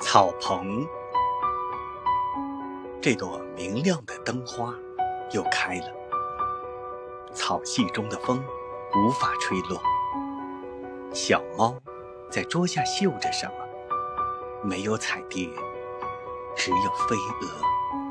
草棚。这朵明亮的灯花又开了。草隙中的风无法吹落。小猫在桌下嗅着什么没有彩蝶只有飞蛾。